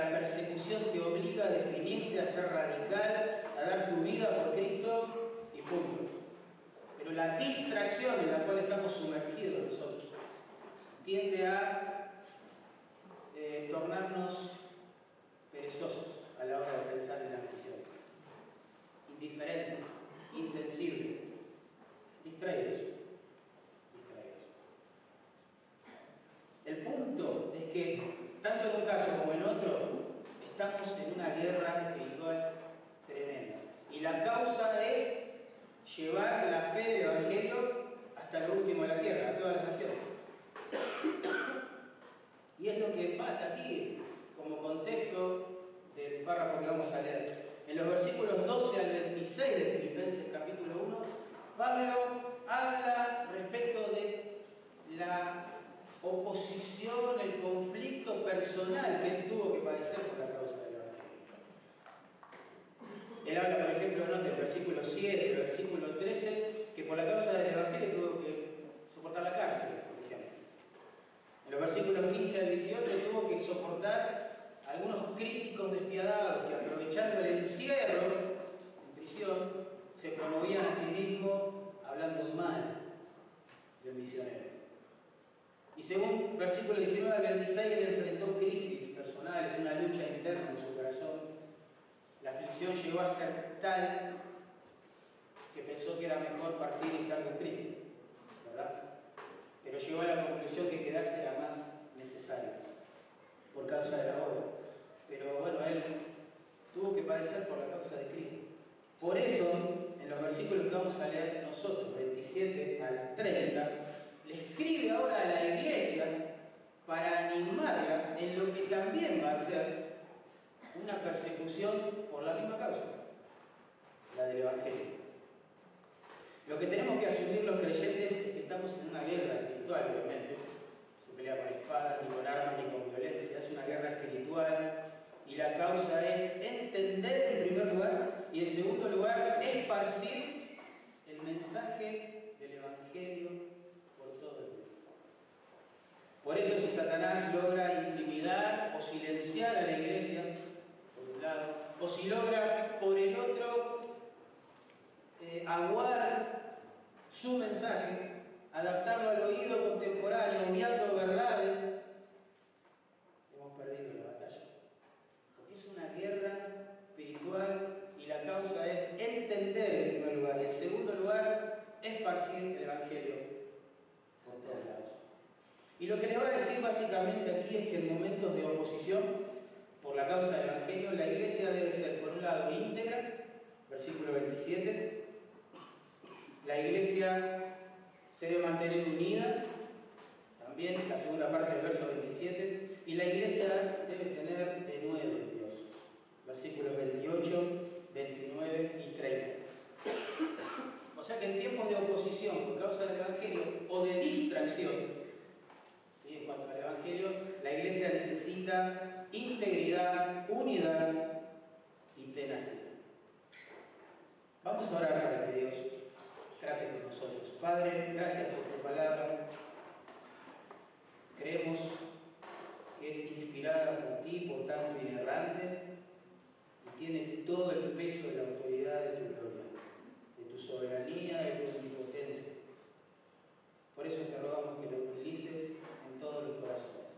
la persecución te obliga a definirte, a ser radical, a dar tu vida por Cristo pero la distracción en la cual estamos sumergidos nosotros tiende a eh, tornarnos perezosos a la hora de pensar en la misión. Indiferentes, insensibles, distraídos. Distraídos. El punto es que, tanto en un caso como en estamos en una guerra espiritual tremenda. Y la causa es llevar la fe del Evangelio hasta lo último de la tierra, a todas las naciones. Y es lo que pasa aquí como contexto del párrafo que vamos a leer. En los versículos 12 al 26 de Filipenses capítulo 1, Pablo habla respecto de la oposición, el conflicto personal que él tuvo que padecer por la causa él habla, por ejemplo, ¿no? del versículo 7, del versículo 13, que por la causa del Evangelio tuvo que soportar la cárcel, por ejemplo. En los versículos 15 al 18 tuvo que soportar algunos críticos despiadados que aprovechando el encierro en prisión se promovían a sí mismos hablando mal del misionero. Y según versículo 19 al 26, él enfrentó crisis personales, una lucha interna en su corazón la aflicción llegó a ser tal que pensó que era mejor partir y estar con Cristo, ¿verdad? Pero llegó a la conclusión que quedarse era más necesario por causa de la obra. Pero bueno, él tuvo que padecer por la causa de Cristo. Por eso, en los versículos que vamos a leer nosotros, 27 al 30, escribe ahora a la iglesia para animarla en lo que también va a ser una persecución por la misma causa, la del Evangelio. Lo que tenemos que asumir los creyentes es que estamos en una guerra espiritual, obviamente. No se pelea con espadas, ni con armas, ni con violencia. Es una guerra espiritual y la causa es entender en primer lugar y en segundo lugar esparcir el mensaje del Evangelio por todo el mundo. Por eso si Satanás logra intimidar o silenciar a la iglesia, o si logra por el otro eh, aguar su mensaje, adaptarlo al oído contemporáneo, uniendo verdades, hemos perdido la batalla. Porque es una guerra espiritual y la causa es entender en primer lugar y en segundo lugar esparcir el Evangelio por todos lados. Y lo que le va a decir básicamente aquí es que en momentos de oposición por la causa del Evangelio, la iglesia debe ser, por un lado, íntegra, versículo 27, la iglesia se debe mantener unida, también la segunda parte del verso 27, y la iglesia debe tener de nuevo en Dios, versículos 28, 29 y 30. O sea que en tiempos de oposición por causa del Evangelio o de distracción, cuanto al Evangelio, la iglesia necesita integridad, unidad y tenacidad. Vamos a orar para que Dios trate con nosotros. Padre, gracias por tu palabra. Creemos que es inspirada por ti, por tanto inerrante, y tiene todo el peso de la autoridad de tu gloria, de tu soberanía, de tu omnipotencia. Por eso te rogamos que lo utilices en todos los corazones,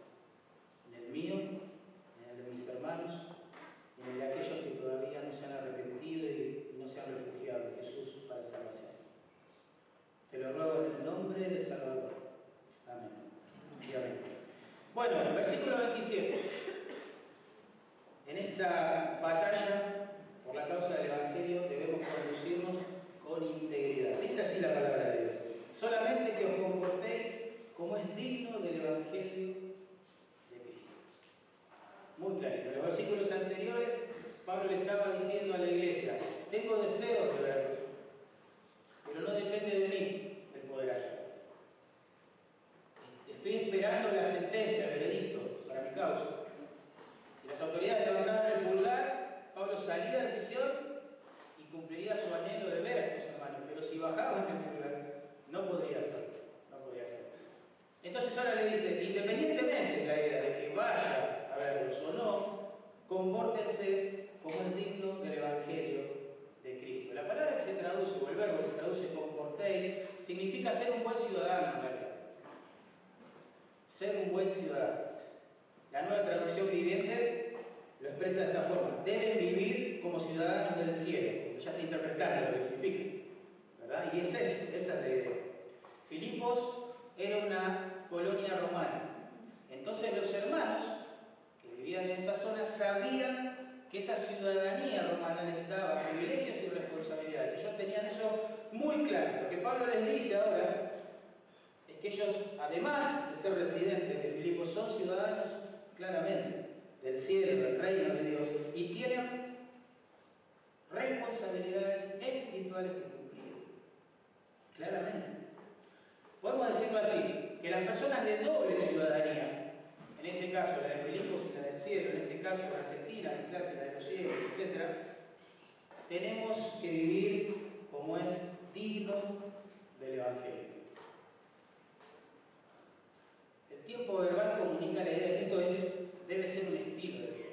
en el mío, en el de mis hermanos, y en el de aquellos que todavía no se han arrepentido y no se han refugiado en Jesús para salvación. Te lo ruego en el nombre del Salvador. Amén. Y amén. Bueno, versículo 27. En esta batalla por la causa del Evangelio debemos conducirnos con integridad. Dice así la palabra de Dios. Solamente que os comportéis como es digno del Evangelio de Cristo. Muy clarito. En los versículos anteriores, Pablo le estaba diciendo a la iglesia, tengo deseos de verlos, pero no depende de mí el poder hacerlo. Estoy esperando la sentencia, el veredicto para mi causa. Si las autoridades levantaban el pulgar, Pablo salía de prisión y cumpliría su anhelo de ver a estos hermanos, pero si bajaban el pulgar, no podría hacerlo. No podría hacerlo. Entonces ahora le dice, independientemente de la idea de que vaya a verlos o no, compórtense como es digno del Evangelio de Cristo. La palabra que se traduce, o el verbo que se traduce comportéis, significa ser un buen ciudadano en realidad. Ser un buen ciudadano. La nueva traducción viviente lo expresa de esta forma. Deben vivir como ciudadanos del cielo. Ya está interpretando lo que significa. ¿verdad? Y es eso, esa es la idea. Filipos era una colonia romana. Entonces los hermanos que vivían en esa zona sabían que esa ciudadanía romana les daba privilegios y responsabilidades. Ellos tenían eso muy claro. Lo que Pablo les dice ahora que ellos, además de ser residentes de Filipos, son ciudadanos claramente del cielo, del reino de Dios, y tienen responsabilidades espirituales que cumplir. Claramente. Podemos decirlo así, que las personas de doble ciudadanía, en ese caso la de Filipos y la del cielo, en este caso la Argentina, quizás la de los cielos, etc., tenemos que vivir como es digno del Evangelio. El tiempo verbal comunica la idea de que esto es, debe ser un estilo de.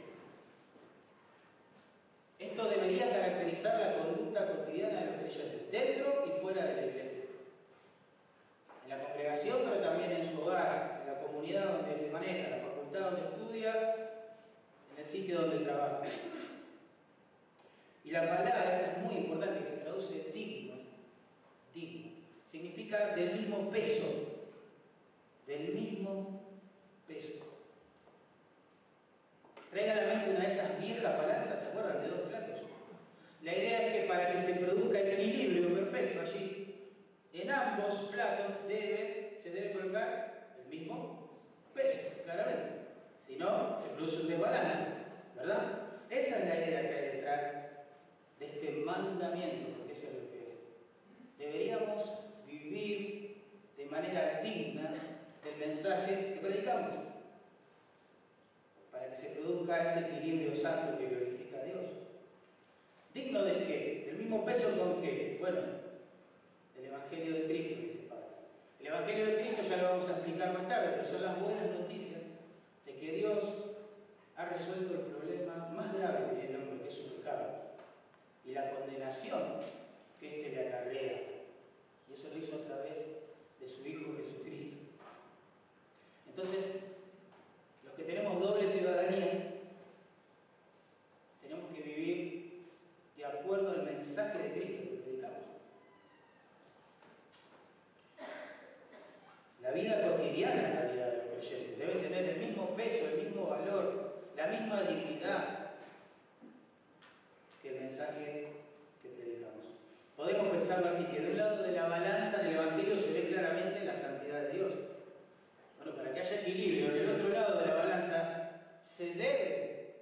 Esto debería caracterizar la conducta cotidiana de los creyentes, dentro y fuera de la iglesia en la congregación, pero también en su hogar, en la comunidad donde se maneja, en la facultad donde estudia, en el sitio donde trabaja. Y la palabra, esta es muy importante, que se traduce digno, digno, significa del mismo peso, del mismo peso. Traiga a la mente una de esas viejas balanzas, ¿se acuerdan? De dos platos. La idea es que para que se produzca el equilibrio perfecto allí, en ambos platos debe, se debe colocar el mismo peso, claramente. Si no, se produce un desbalance, ¿verdad? Esa es la idea que hay detrás de este mandamiento, porque eso es lo que es. Deberíamos vivir de manera digna del mensaje que predicamos, para que se produzca ese equilibrio santo que glorifica a Dios. ¿Digno de qué? ¿El mismo peso con qué? Bueno, el Evangelio de Cristo, dice Pablo. El Evangelio de Cristo ya lo vamos a explicar más tarde, pero son las buenas noticias de que Dios ha resuelto el problema más grave que tiene el hombre, que es su pecado, y la condenación que éste le acarrea. Y eso lo hizo a través de su Hijo Jesucristo. Entonces, los que tenemos doble ciudadanía, tenemos que vivir de acuerdo al mensaje de Cristo que predicamos. La vida cotidiana en realidad de los creyentes debe tener el mismo peso, el mismo valor, la misma dignidad que el mensaje que predicamos. Podemos pensarlo así, que de un lado de la balanza del Evangelio se ve claramente la santidad de Dios. Bueno, para que haya equilibrio, en el otro lado de la balanza se debe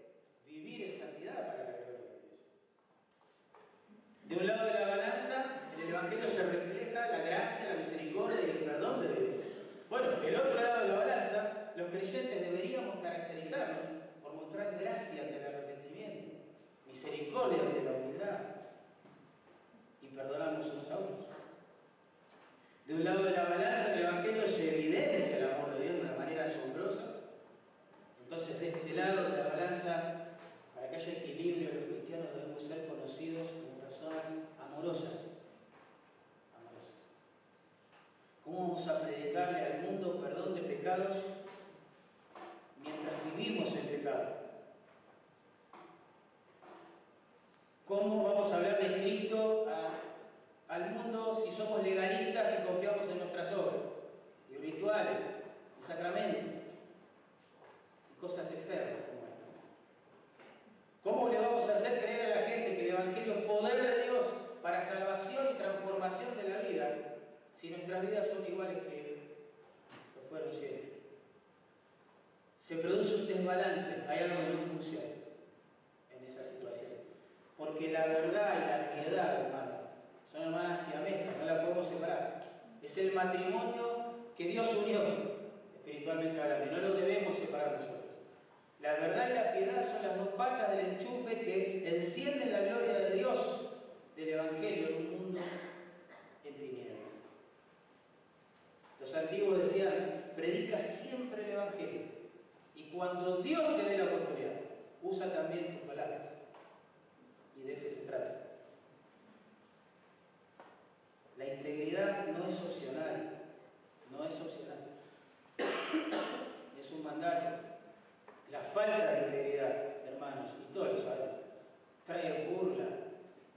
vivir en santidad para la gloria de Dios. De un lado de la balanza, en el Evangelio se refleja la gracia, la misericordia y el perdón de Dios. Bueno, del otro lado de la balanza, los creyentes deberíamos caracterizarnos por mostrar gracia ante el arrepentimiento, misericordia ante la humildad y perdonarnos unos a otros. De un lado de la balanza, el Evangelio se evidencia el amor de Dios de una manera asombrosa. Entonces, de este lado de la balanza, para que haya equilibrio, los cristianos debemos ser conocidos como personas amorosas. Amorosas. ¿Cómo vamos a predicarle al mundo perdón de pecados mientras vivimos el pecado? ¿Cómo vamos a hablar de Cristo al mundo si somos legalistas y confiamos en nuestras obras, y rituales, y sacramentos, y cosas externas como estas? ¿Cómo le vamos a hacer creer a la gente que el Evangelio es poder de Dios para salvación de la vida si nuestras vidas son iguales que lo fueron siempre? Se produce un desbalance, hay algo que no funciona en esa situación. Porque la verdad y la piedad, hermano, son hermanas siamesas, no la podemos separar. Es el matrimonio que Dios unió, espiritualmente hablando, no lo debemos separar nosotros. La verdad y la piedad son las dos patas del enchufe que encienden la gloria de Dios del Evangelio en un mundo en tinieblas. Los antiguos decían, predica siempre el Evangelio. Y cuando Dios te dé la oportunidad, usa también tus palabras. Y de eso se trata. La integridad no es opcional, no es opcional. es un mandato. La falta de integridad, hermanos, y todos lo sabemos, trae burla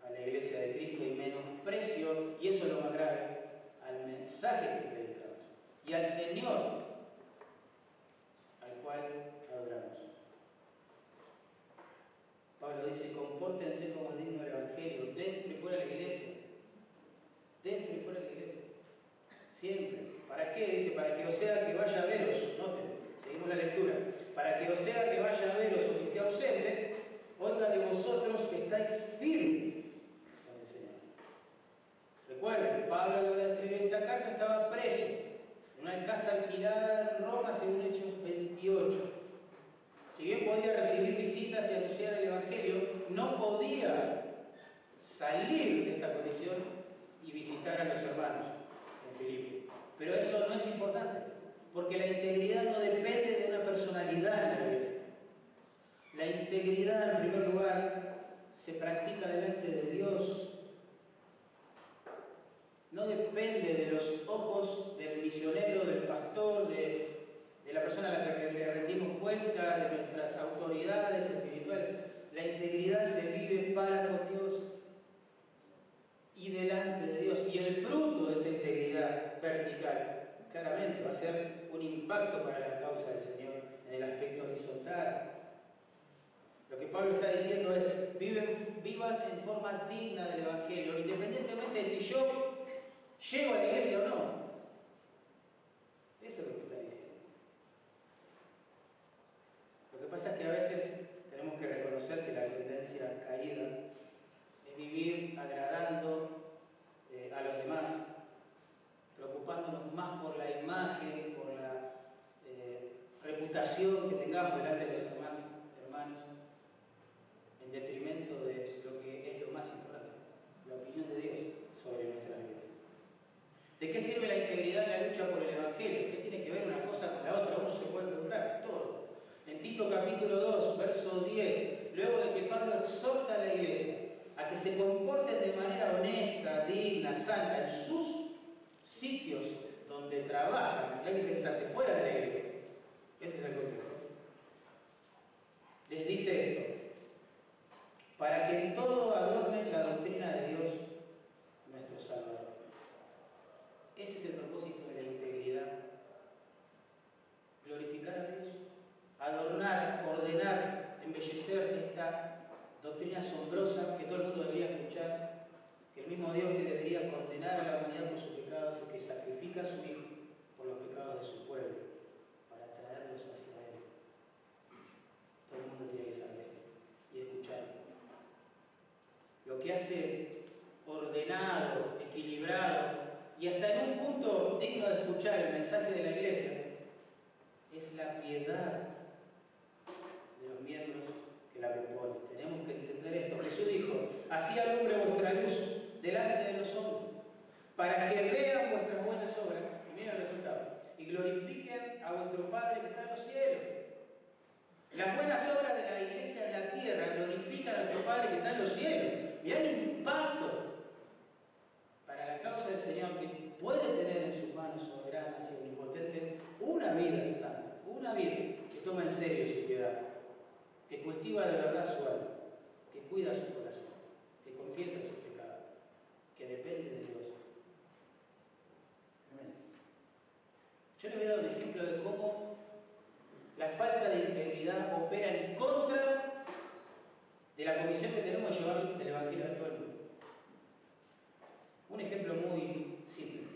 a la iglesia de Cristo y menosprecio, y eso es lo más grave, al mensaje que predicamos y al Señor al cual adoramos. Pablo dice, compórtense como es digno del Evangelio, dentro y fuera de la iglesia. Dentro y fuera de la iglesia. Siempre. ¿Para qué? Dice, para que o sea que vaya a veros. Noten, seguimos la lectura. Para que o sea que vaya a veros o que esté ausente, oiga de vosotros que estáis firmes con el Señor. Recuerden, Pablo a la hora de escribir esta carta estaba preso una casa alquilada en Roma según Hechos 28 si bien podía recibir visitas y anunciar el Evangelio, no podía salir de esta condición y visitar a los hermanos en Filipe. Pero eso no es importante, porque la integridad no depende de una personalidad en la iglesia. La integridad, en primer lugar, se practica delante de Dios. No depende de los ojos del misionero, del pastor, de la persona a la que le rendimos cuenta, de nuestras autoridades espirituales. La integridad se vive para con Dios y delante de Dios. Y el fruto de esa integridad vertical, claramente, va a ser un impacto para la causa del Señor en el aspecto horizontal. Lo que Pablo está diciendo es, viven, vivan en forma digna del Evangelio, independientemente de si yo llego a la iglesia o no. Eso es lo que está diciendo. Lo que pasa es que a veces tenemos que reconocer que la tendencia caída es vivir agradando eh, a los demás, preocupándonos más por la imagen, por la eh, reputación que tengamos delante de los demás hermanos, en detrimento de lo que es lo más importante, la opinión de Dios sobre nuestras vidas. ¿De qué sirve la integridad en la lucha por el Evangelio? ¿Qué tiene que ver una cosa con la otra? Uno se puede preguntar todo. En Tito capítulo 2, verso 10, luego de que Pablo exhorta a la iglesia a que se comporten de manera honesta, digna, santa en sus sitios donde trabajan, es interesante, fuera de la iglesia. Ese es el contexto. Les dice esto, para que en todo adornen la doctrina de Dios, nuestro Salvador. Ese es el propósito de la integridad. Glorificar a Dios adornar, ordenar, embellecer esta doctrina asombrosa que todo el mundo debería escuchar, que el mismo Dios que debería condenar a la humanidad por sus pecados y que sacrifica a su Hijo por los pecados de su pueblo, para traerlos hacia Él. Todo el mundo tiene que saber y escucharlo. Lo que hace ordenado, equilibrado y hasta en un punto digno de escuchar el mensaje de la iglesia, es la piedad de los miembros que la componen. Tenemos que entender esto. Jesús dijo, así alumbre vuestra luz delante de los hombres, para que vean vuestras buenas obras, y miren el resultado, y glorifiquen a vuestro Padre que está en los cielos. Las buenas obras de la iglesia en la tierra glorifican a nuestro Padre que está en los cielos. Mirá el impacto la causa del Señor que puede tener en sus manos soberanas y omnipotentes una vida santa, una vida que toma en serio su piedad, que cultiva de verdad su alma, que cuida su corazón, que confiesa sus pecados, que depende de Dios. Yo le voy a dar un ejemplo de cómo la falta de integridad opera en contra de la comisión que tenemos de llevar el Evangelio a todo el mundo. Un ejemplo muy simple.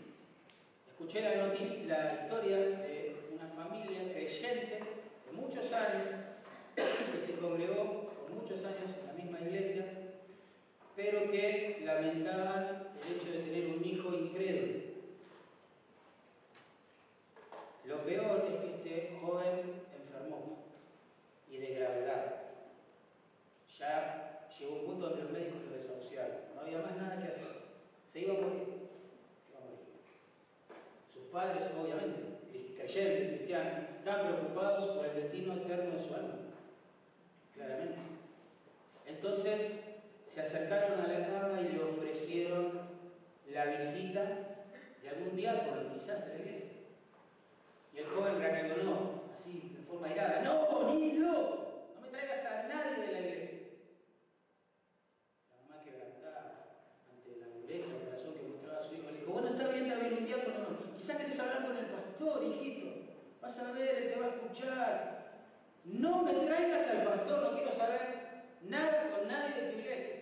Escuché la noticia, la historia de una familia creyente de muchos años que se congregó por muchos años en la misma iglesia, pero que lamentaban el hecho de tener un hijo incrédulo. Lo peor es que este joven enfermó y de gravedad. Ya llegó un punto donde los médicos lo desahuciaron. No había más nada que hacer. Se iba a morir. Se iba a morir. Sus padres, obviamente, creyentes, cristianos, estaban preocupados por el destino eterno de su alma. Claramente. Entonces se acercaron a la cama y le ofrecieron la visita de algún diácono, quizás de la iglesia. Y el joven reaccionó así, de forma irada. No, ni loco, no me traigas a nadie de la iglesia. La mamá quebrantada ante la dureza del corazón que mostraba su hijo, le dijo, bueno, está bien, está bien, un diácono no. Quizás querés hablar con el pastor, hijito. Vas a ver, él te va a escuchar. No me traigas al pastor, no quiero saber nada con nadie de tu iglesia.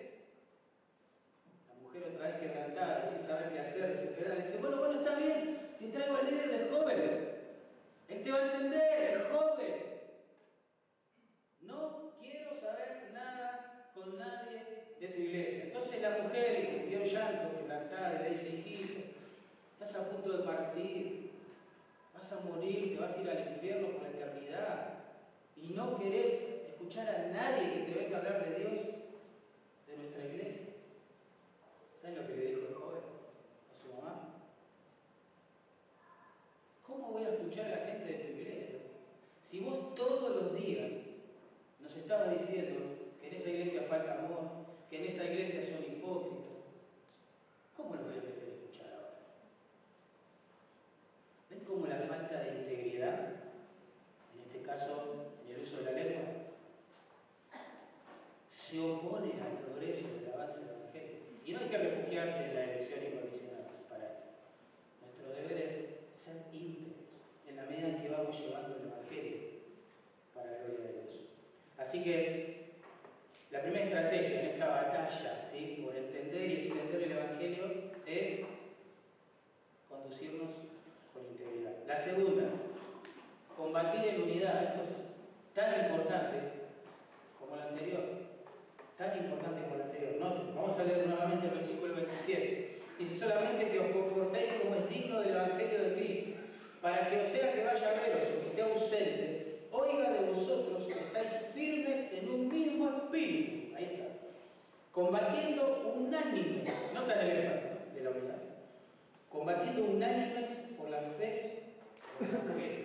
La mujer otra vez quebrantada, sin saber qué hacer, desesperada, dice, bueno, bueno, está bien, te traigo al líder de jóvenes. Él te va a entender, es joven. No quiero saber nada con nadie de tu iglesia. Entonces la mujer, cumplió llanto, quebrantada, y le dice, hijito, estás a punto de partir, vas a morir, te vas a ir al infierno por la eternidad. Y no querés escuchar a nadie que te venga a hablar de Dios, de nuestra iglesia. ¿Saben lo que le dijo el joven a su mamá? ¿Cómo voy a escuchar a la gente de tu iglesia? Si vos todos los días nos estabas diciendo que en esa iglesia falta amor, que en esa iglesia son hipócritas, ¿cómo lo voy a querer escuchar ahora? ¿Ven cómo la falta de integridad, en este caso de la lengua, se opone al progreso del avance del Evangelio? Y no hay que refugiarse en la elección incondicional para esto. Nuestro deber es ser íntegros en la medida en que vamos llevando el Evangelio para la gloria de Dios. Así que la primera estrategia en esta batalla ¿sí? por entender y extender el Evangelio es conducirnos con integridad. La segunda, combatir en unidad. Esto es tan importante como la anterior. Tan importante como la anterior. Noten, vamos a leer nuevamente el versículo 27. Dice solamente que os comportéis como es digno del Evangelio de Cristo, para que o sea que vaya a veros o que esté ausente, oiga de vosotros que estáis firmes en un mismo espíritu. Ahí está. Combatiendo unánimes, nota el énfasis de la unidad. Combatiendo unánimes por la fe, por el Evangelio.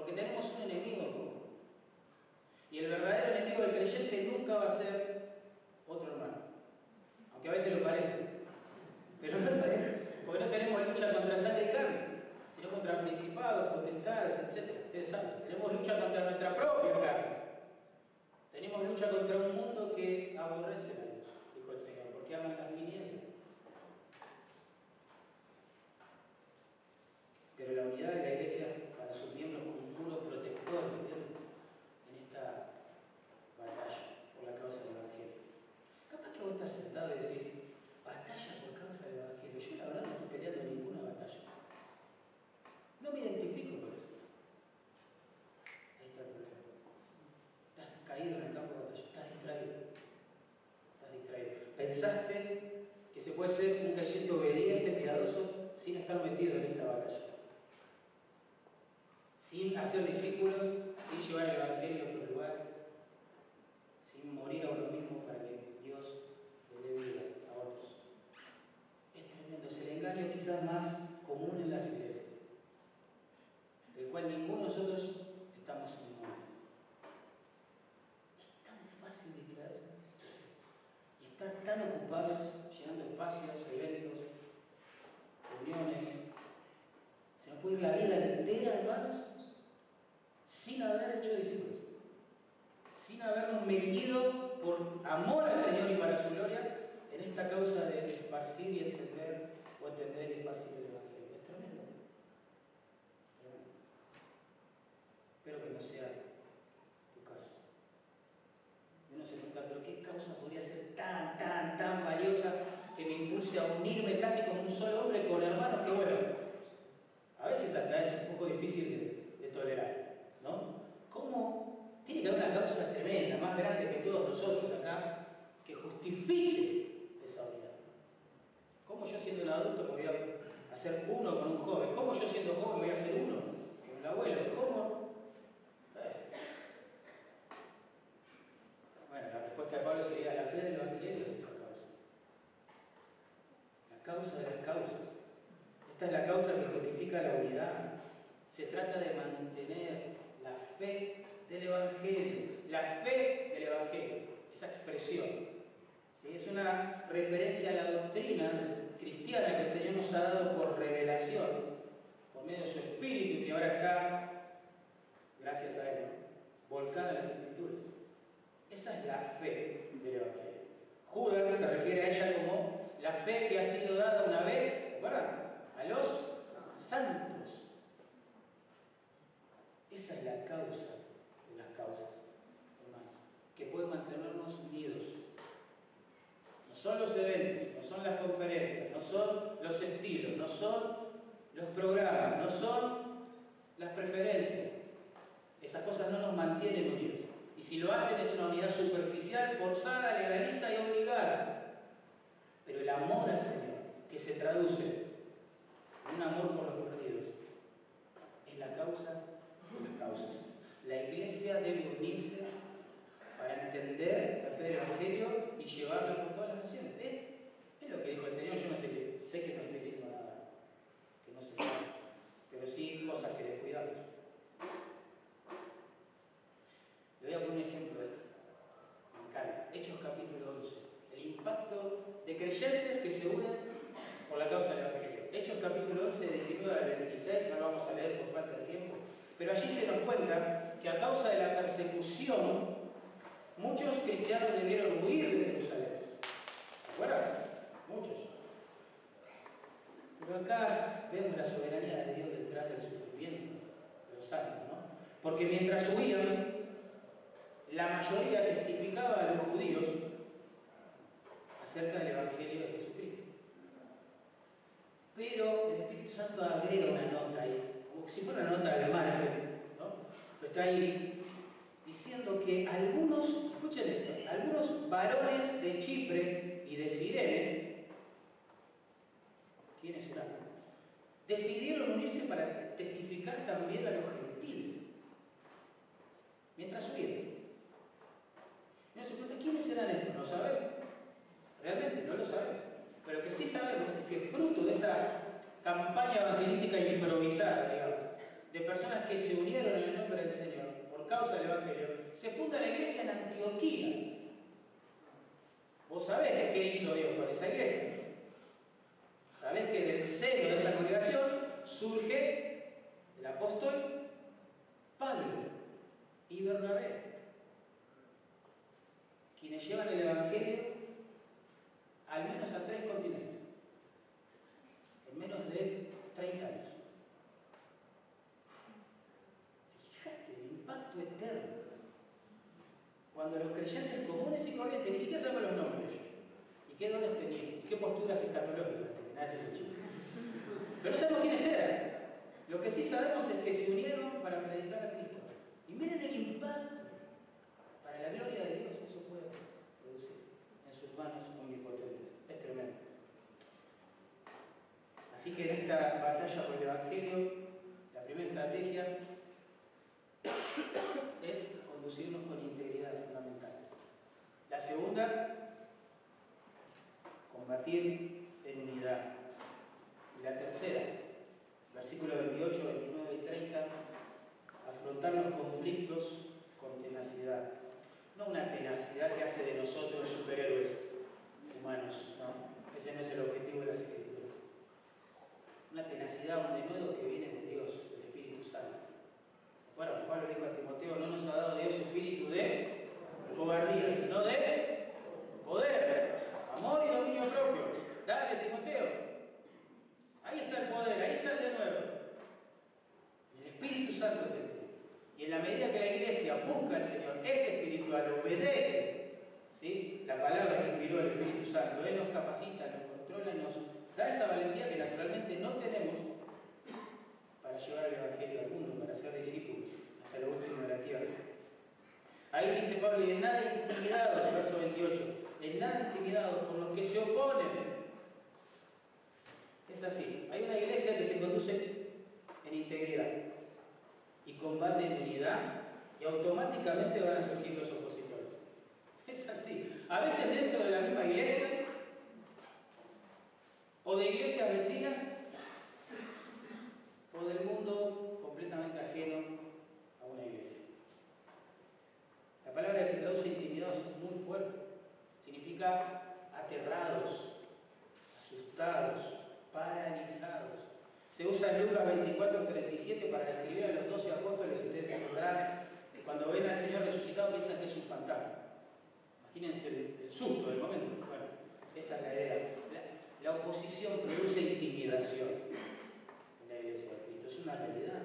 Porque tenemos un enemigo. Y el verdadero enemigo del creyente nunca va a ser otro hermano. Aunque a veces lo parece. Pero no lo es. Porque no tenemos lucha contra sangre y carne, sino contra principados, potestades, etc. Ustedes saben, tenemos lucha contra nuestra propia carne. Tenemos lucha contra un mundo que aborrece a Dios, dijo el Señor, porque aman las tinieblas. Pero la unidad de la iglesia pero ¿qué causa podría ser tan, tan, tan valiosa que me impulse a unirme casi como un solo hombre con hermanos? Que bueno, a veces hasta es un poco difícil de, tolerar, ¿no? ¿Cómo? Tiene que haber una causa tremenda, más grande que todos nosotros acá, que justifique esa unidad. ¿Cómo yo siendo un adulto me voy a hacer uno con un joven? ¿Cómo yo siendo joven voy a ser uno con un abuelo? ¿Cómo una referencia a la doctrina cristiana que el Señor nos ha dado por revelación, por medio de su espíritu que ahora está, gracias a Él, volcada en las escrituras. Esa es la fe del Evangelio. Judas se refiere a ella como la fe que ha sido dada una vez, ¿se acuerdan? A los santos. Esa es la causa de las causas, hermanos, que puede mantenernos unidos son los eventos, no son las conferencias, no son los estilos, no son los programas, no son las preferencias. Esas cosas no nos mantienen unidos. Y si lo hacen es una unidad superficial, forzada, legalista y obligada. Pero el amor al Señor, que se traduce en un amor por los perdidos, es la causa de las causas. La iglesia debe unirse para entender la fe del Evangelio y llevarla por todas las naciones. Es, lo que dijo el Señor, yo no sé, que, sé que no estoy diciendo nada, que no sé pero sí cosas que descuidamos. Le voy a poner un ejemplo de esto. Me encanta. Hechos capítulo 11. El impacto de creyentes que se unen por la causa del Evangelio. Hechos capítulo 11, 19 al 26, no lo vamos a leer por falta de tiempo, pero allí se nos cuenta que a causa de la persecución, muchos cristianos debieron huir de Jerusalén. ¿Se acuerdan? Muchos. Pero acá vemos la soberanía de Dios detrás del sufrimiento de los años, ¿no? Porque mientras huían, la mayoría testificaba a los judíos acerca del Evangelio de Jesucristo. Pero el Espíritu Santo agrega una nota ahí, como si fuera una nota al margen, ¿no? está ahí diciendo que algunos, escuchen esto, algunos varones de Chipre y de Sirene, ¿quiénes eran? Decidieron unirse para testificar también a los gentiles, mientras huían. Se ¿quiénes eran estos? No sabemos. Realmente no lo sabemos. Pero que sí sabemos es que fruto de esa campaña evangelística improvisada, digamos, de personas que se unieron en el nombre del Señor causa del Evangelio, se funda la iglesia en Antioquía. ¿Vos sabés qué hizo Dios con esa iglesia? Sabés que del seno de esa congregación surge el apóstol Pablo y Bernabé quienes llevan el Evangelio al menos a tres continentes, en menos de 30 años. Fíjate el impacto eterno. Cuando los creyentes comunes y corrientes, ni siquiera saben los nombres y qué dones tenían, y qué posturas escatológicas tenían, nada ese chico. Pero no sabemos quiénes eran. Lo que sí sabemos es que se unieron para predicar a Cristo. Y miren el impacto para la gloria de Dios eso puede producir en sus manos omnipotentes. Es tremendo. Así que en esta batalla por el Evangelio, la primera estrategia es conducirnos con integridad fundamental. La segunda, combatir en unidad. Y la tercera, versículos 28, 29 y 30, afrontar los conflictos con tenacidad no una tenacidad que hace de nosotros superhéroes humanos, ¿no? Ese no es el objetivo de las escrituras. Una tenacidad, un denuedo que viene de Dios. ¿Se acuerdan? Pablo dijo a Timoteo, no nos ha dado Dios espíritu de cobardía, sino de poder, amor y dominio propio. Dale, Timoteo. Ahí está el poder, ahí está el denuedo. El Espíritu Santo te y en la medida que la iglesia busca al Señor, es espiritual, obedece, ¿sí? la palabra que inspiró el Espíritu Santo, Él nos capacita, nos controla, nos da esa valentía que naturalmente no tenemos para llevar el Evangelio al mundo, para ser discípulos hasta lo último de la tierra. Ahí dice Pablo, y en nada intimidados, verso 28, en nada intimidados por los que se oponen. Es así, hay una iglesia que se conduce en integridad y combate en unidad y automáticamente van a surgir los opositores. Es así. A veces dentro de la misma iglesia o de iglesias vecinas del mundo completamente ajeno a una iglesia. La palabra que se traduce intimidados es muy fuerte. Significa aterrados, asustados, paralizados. Se usa en Lucas 24, 37 para describir a los doce apóstoles, ustedes se acordarán, que cuando ven al Señor resucitado piensan que es un fantasma. Imagínense el, susto del momento. Bueno, esa es la idea. La, oposición produce intimidación en la iglesia una realidad.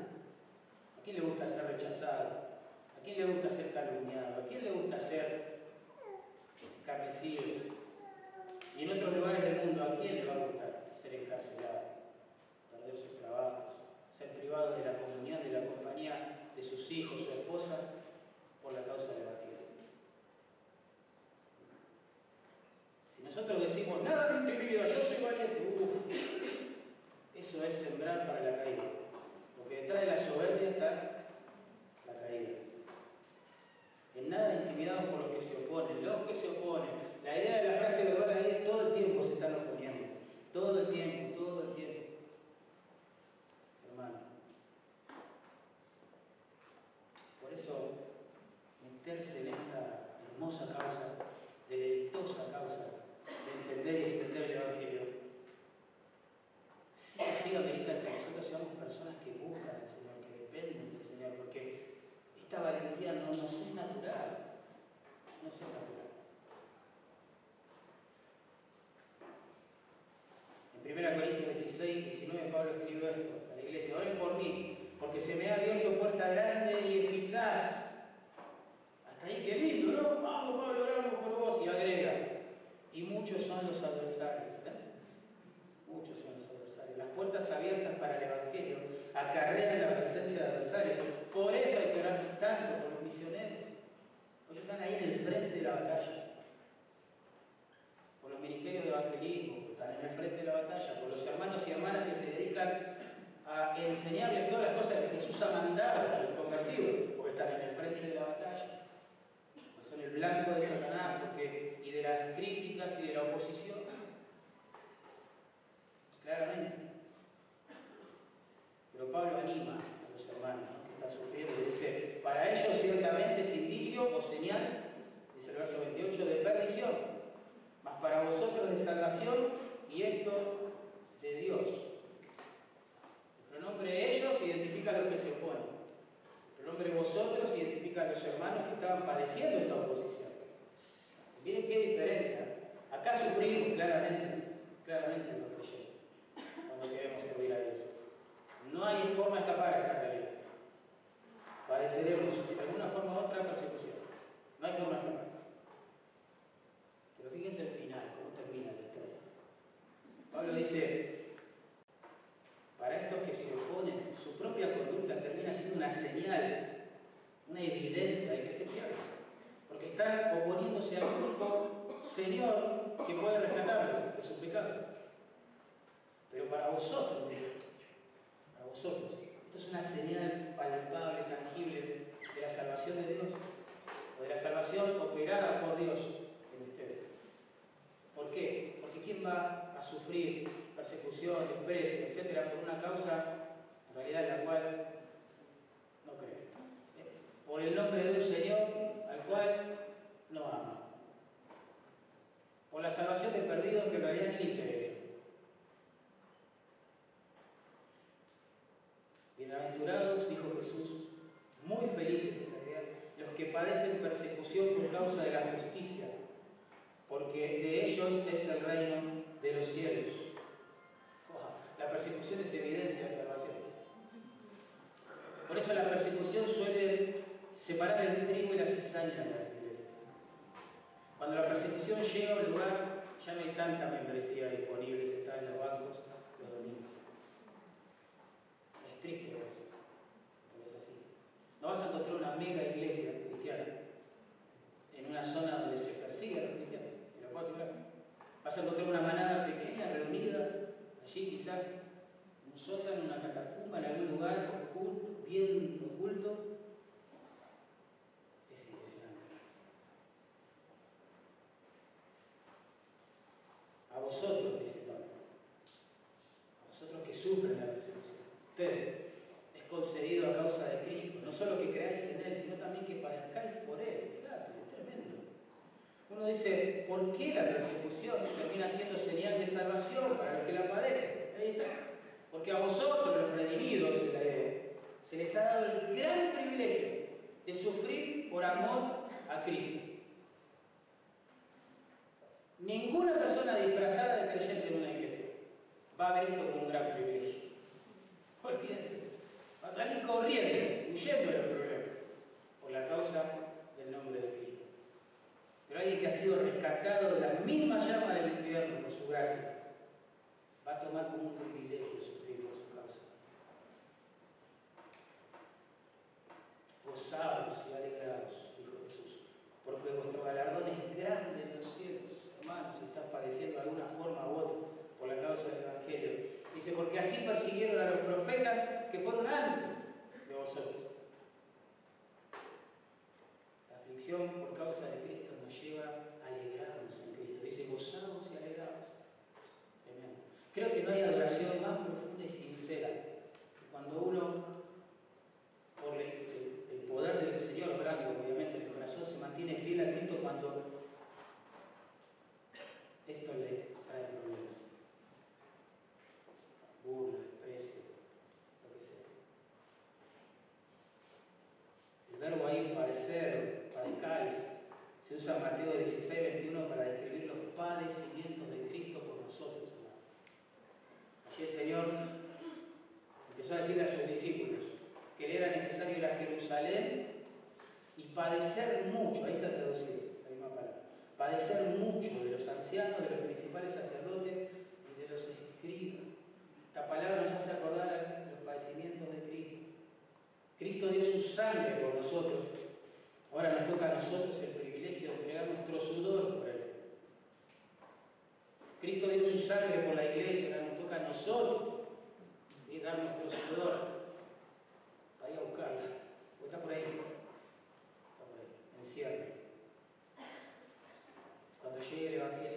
¿A quién le gusta ser rechazado? ¿A quién le gusta ser calumniado? ¿A quién le gusta ser escarnecido? Y en otros lugares del mundo, ¿a quién le va a gustar ser encarcelado, perder sus trabajos, ser privado de la comunión, de la compañía de sus hijos, su esposa, por la causa del Evangelio? Si nosotros decimos, nada me intimida, yo soy valiente, uff, eso es sembrar para la caída. Porque detrás de la soberbia está la caída. En nada intimidados por los que se oponen, los que se oponen. La idea de la frase verbal ahí es todo el tiempo se están oponiendo. Todo el tiempo, todo el tiempo. Hermano. Por eso, meterse en esta hermosa causa, deleitosa causa, de entender y extender el Evangelio, sí o sí amerita que nosotros seamos personas que buscan al Señor, que dependen del Señor, porque esta valentía no nos es natural, no es natural. En 1 Corintios 16, 19 Pablo escribió esto a la iglesia, oren por mí, porque se me ha abierto puerta grande y a sufrir persecución, desprecio, etcétera, por una causa en realidad en la cual no cree? Por el nombre de un Señor al cual no ama. Por la salvación de perdidos que en realidad ni le interesa. Bienaventurados, dijo Jesús, muy felices en realidad, los que padecen persecución por causa de la justicia porque de ellos es el reino los cielos. La persecución es evidencia de salvación. Por eso la persecución suele separar el trigo y la cizaña de las iglesias. Cuando la persecución llega a un lugar, ya no hay tanta membresía disponible, se está en los bancos los domingos. Es triste eso, pero es así. No vas a encontrar una mega iglesia cristiana en una zona donde se persigue a los cristianos. Te lo puedo asegurar. Vas a encontrar una manada pequeña reunida allí quizás en un sótano, en una catacumba, en algún lugar oculto, bien oculto. Es impresionante. A vosotros, dice Pablo, a vosotros que sufren la persecución, ustedes, es concedido a causa de Cristo, no solo que creáis en Él, sino también que padezcáis por Él. Fíjate, es tremendo. Uno dice, ¿por qué la persecución termina siendo señal de salvación para los que la padecen? Ahí está. Porque a vosotros, los redimidos, se les ha dado el gran privilegio de sufrir por amor a Cristo. Ninguna persona disfrazada de creyente en una iglesia va a ver esto como un gran privilegio. Olvídense. Va a salir corriendo, huyendo de los problemas, por la causa alguien que ha sido rescatado de las mismas llamas del infierno por su gracia, va a tomar como un privilegio sufrir por su causa. Gozaos y alegraos, dijo Jesús, porque vuestro galardón es grande en los cielos. Hermanos, estás padeciendo de alguna forma u otra por la causa del Evangelio. Dice, porque así persiguieron a los profetas que fueron antes de vosotros. La aflicción por causa আমরা সেই are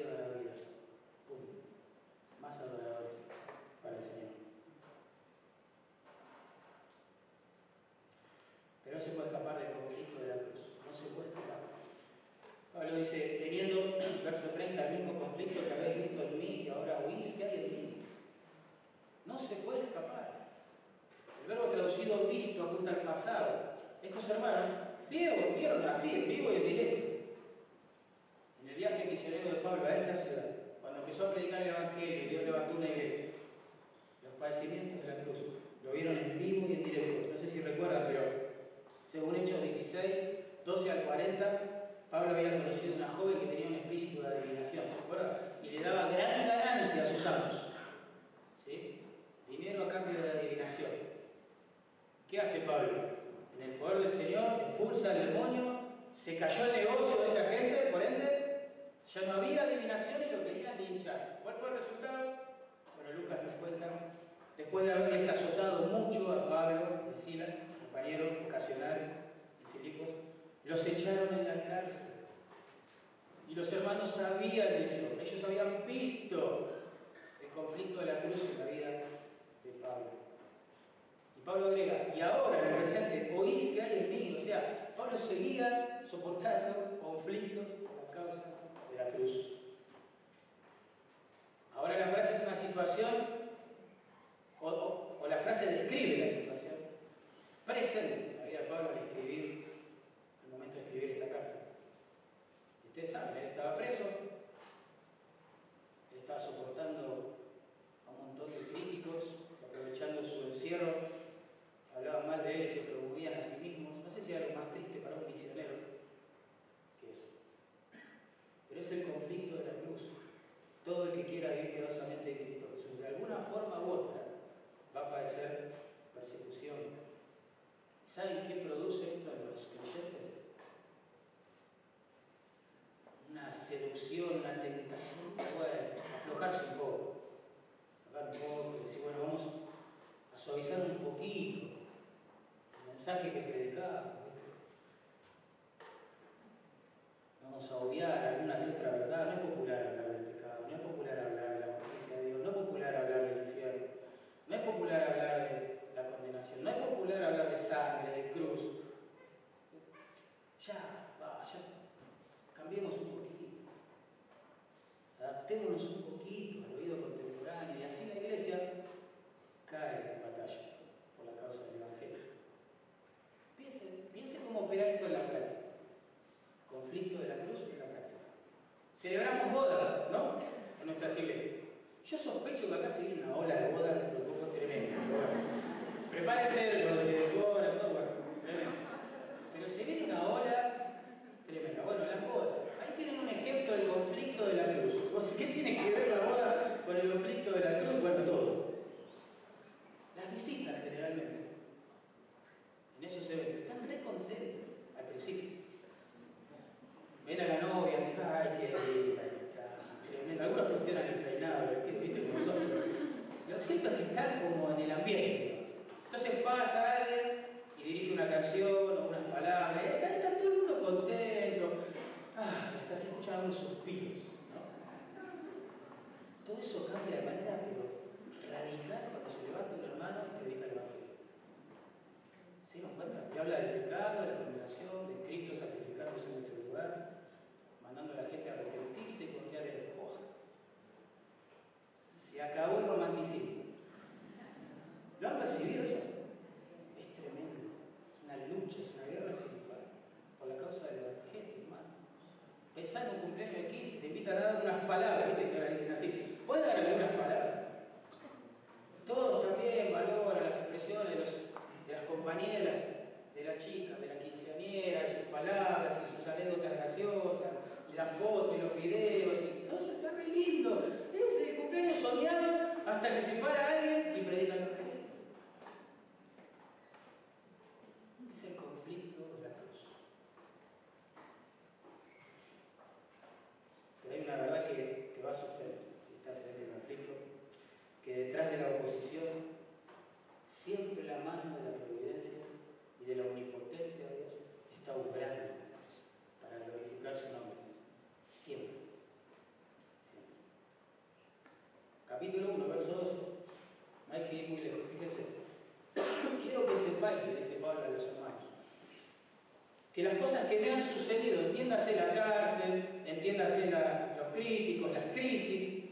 suspiros. ¿no? Todo eso cambia de manera pero radical cuando se levanta un hermano y predica el Evangelio. ¿Se dan cuenta? Que habla del pecado, de la condenación, de Cristo sacrificándose en nuestro lugar, mandando a la gente a arrepentirse y confiar en el Se acabó el romanticismo. ¿Lo han percibido eso? Es tremendo. Es una lucha, es una guerra espiritual por la causa del Evangelio, hermano. En un cumpleaños de 15, te invitan a dar unas palabras, ¿viste? Que ahora dicen así. ¿Puedes dar algunas palabras? Todos también valoran las expresiones de, las compañeras, de la chica, de la quinceañera, y sus palabras, y sus anécdotas graciosas, y las fotos, y los videos, y todo eso está muy lindo. Es el cumpleaños soñado hasta que se para alguien y predica el Evangelio. Es el conflicto de la cruz. Pero hay una verdad que te va a sostener si estás en este conflicto, que detrás de la oposición siempre la mano de la providencia y de la omnipotencia de Dios está obrando para glorificar su nombre. Siempre. Siempre. Capítulo 1, verso 12. No hay que ir muy lejos, fíjense. Quiero que sepáis, le dice Pablo a los hermanos, que las cosas que me han sucedido, entiéndase la cárcel, entiéndase los críticos, las crisis,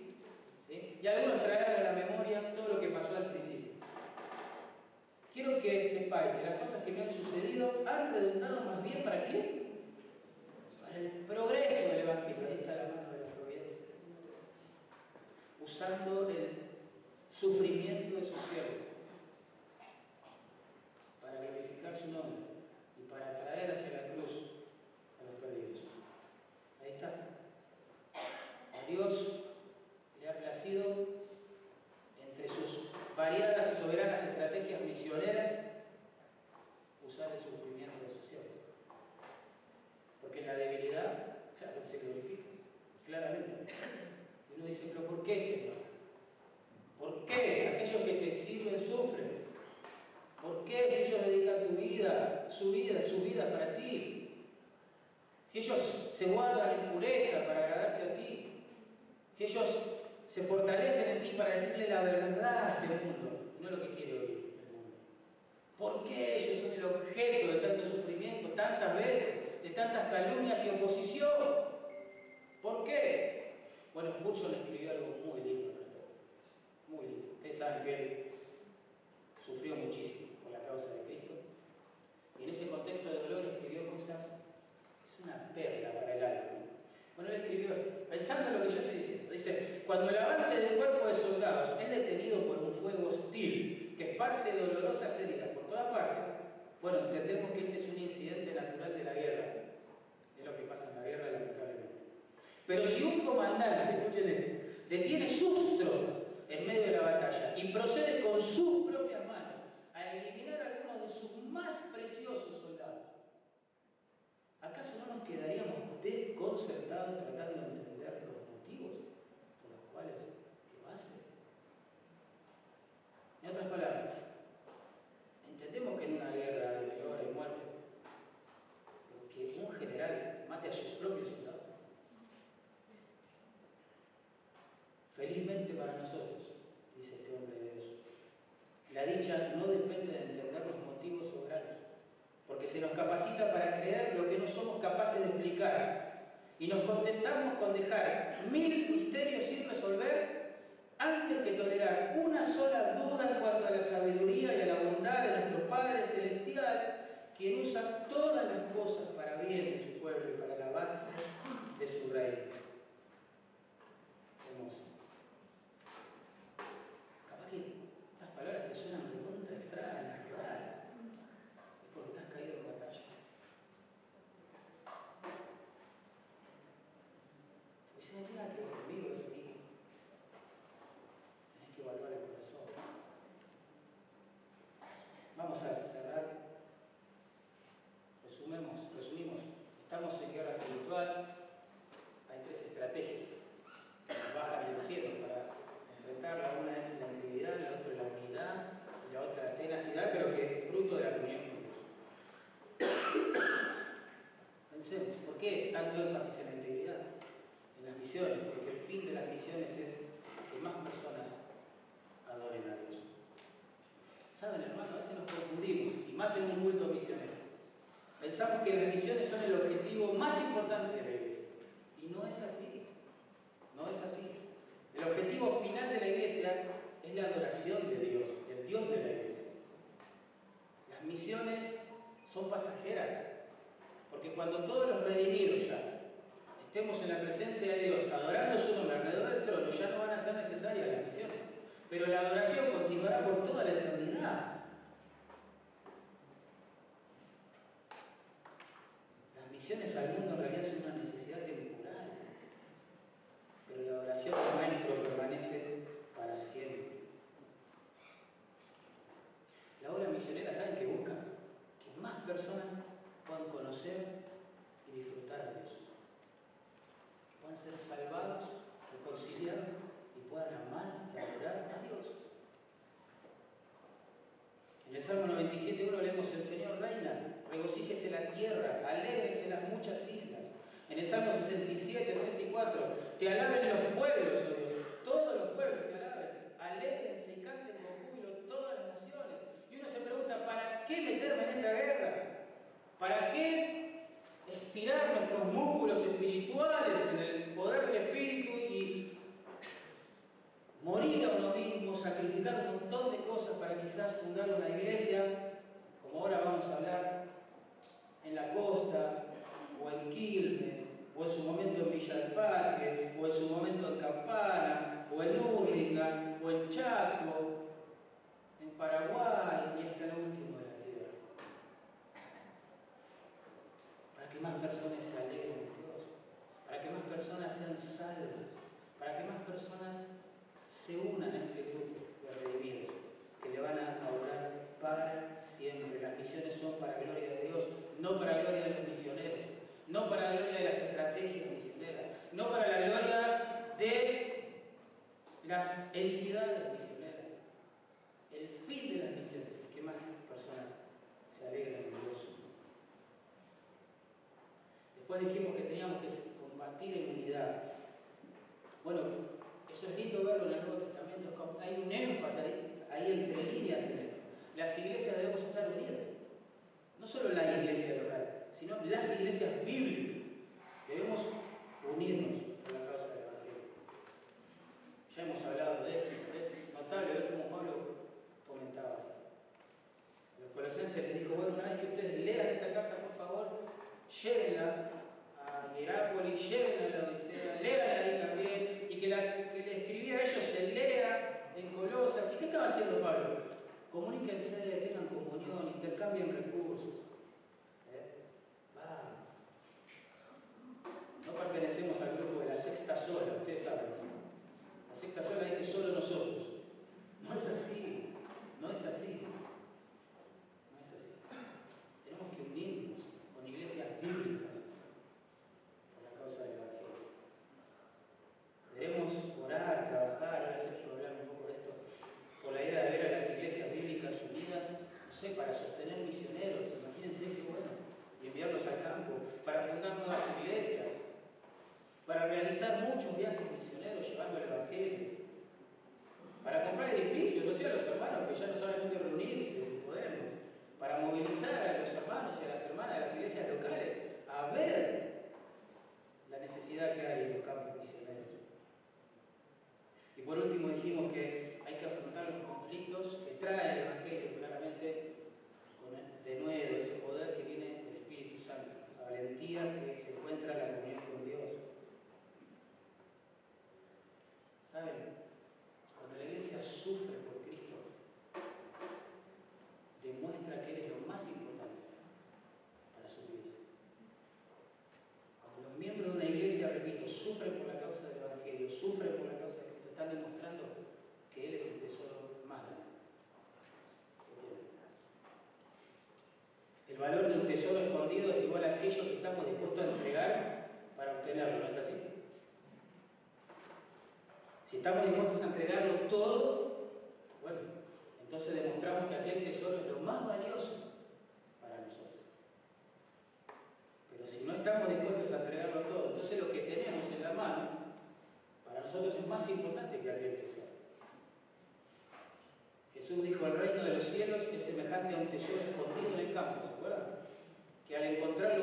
y algunos traerán a la memoria todo lo que pasó al principio. Quiero que sepáis que las cosas que me han sucedido han redundado más bien para qué? Para el progreso del Evangelio. Ahí está la mano de la providencia. Usando el sufrimiento de su a sus propios Felizmente para nosotros, dice este hombre de Dios, la dicha no depende de entender los motivos soberanos, porque se nos capacita para creer lo que no somos capaces de explicar. Y nos contentamos con dejar mil misterios sin resolver antes que tolerar una sola duda en cuanto a la sabiduría y a la bondad de nuestro Padre Celestial, quien usa todas las cosas para bien de su pueblo y para el avance de su reino. pero la adoración continuará por toda la eternidad. Las misiones al Después dijimos que teníamos que combatir en unidad. Bueno, eso es lindo verlo en el Nuevo Testamento. Hay un énfasis ahí, entre líneas en esto. Las iglesias debemos estar unidas. No solo la iglesia local, sino las iglesias bíblicas. Debemos unirnos. sufre por Cristo demuestra que Él es lo más importante para su vidas. Cuando los miembros de una iglesia, repito, sufren por la causa del Evangelio, sufren por la causa de Cristo, están demostrando que Él es el tesoro más grande. El valor de un tesoro escondido es igual a aquello que estamos dispuestos a entregar para obtenerlo, ¿no es así? Si estamos dispuestos a entregarlo todo, Jesús en el campo, ¿se acuerdan? Que al encontrar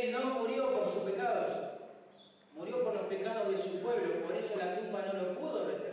Él no murió por sus pecados, murió por los pecados de su pueblo, por eso la tumba no lo pudo retener.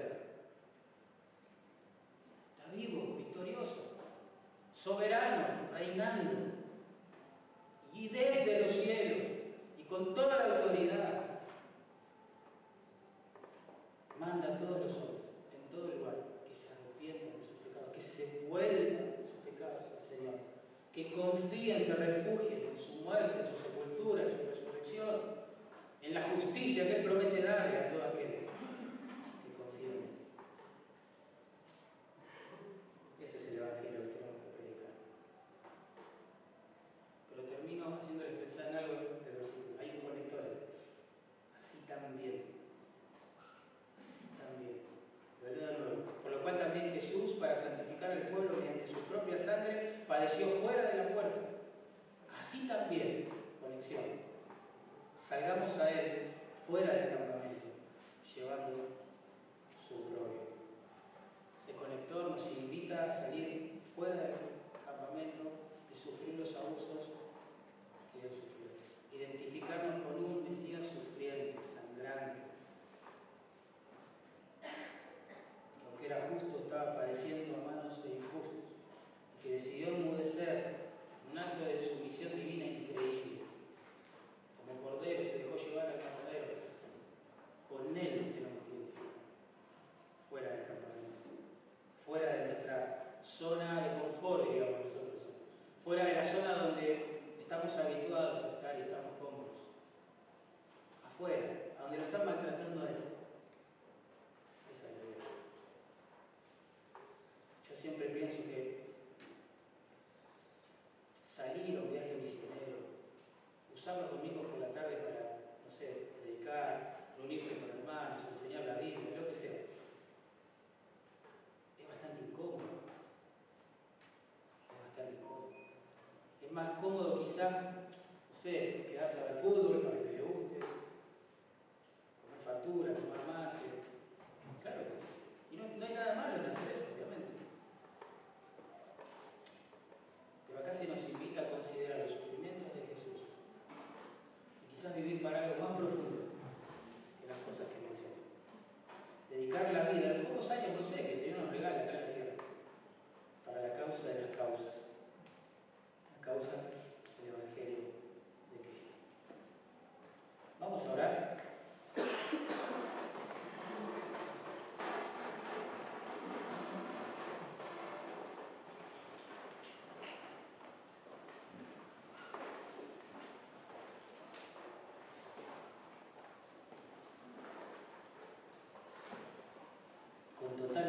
tremendo total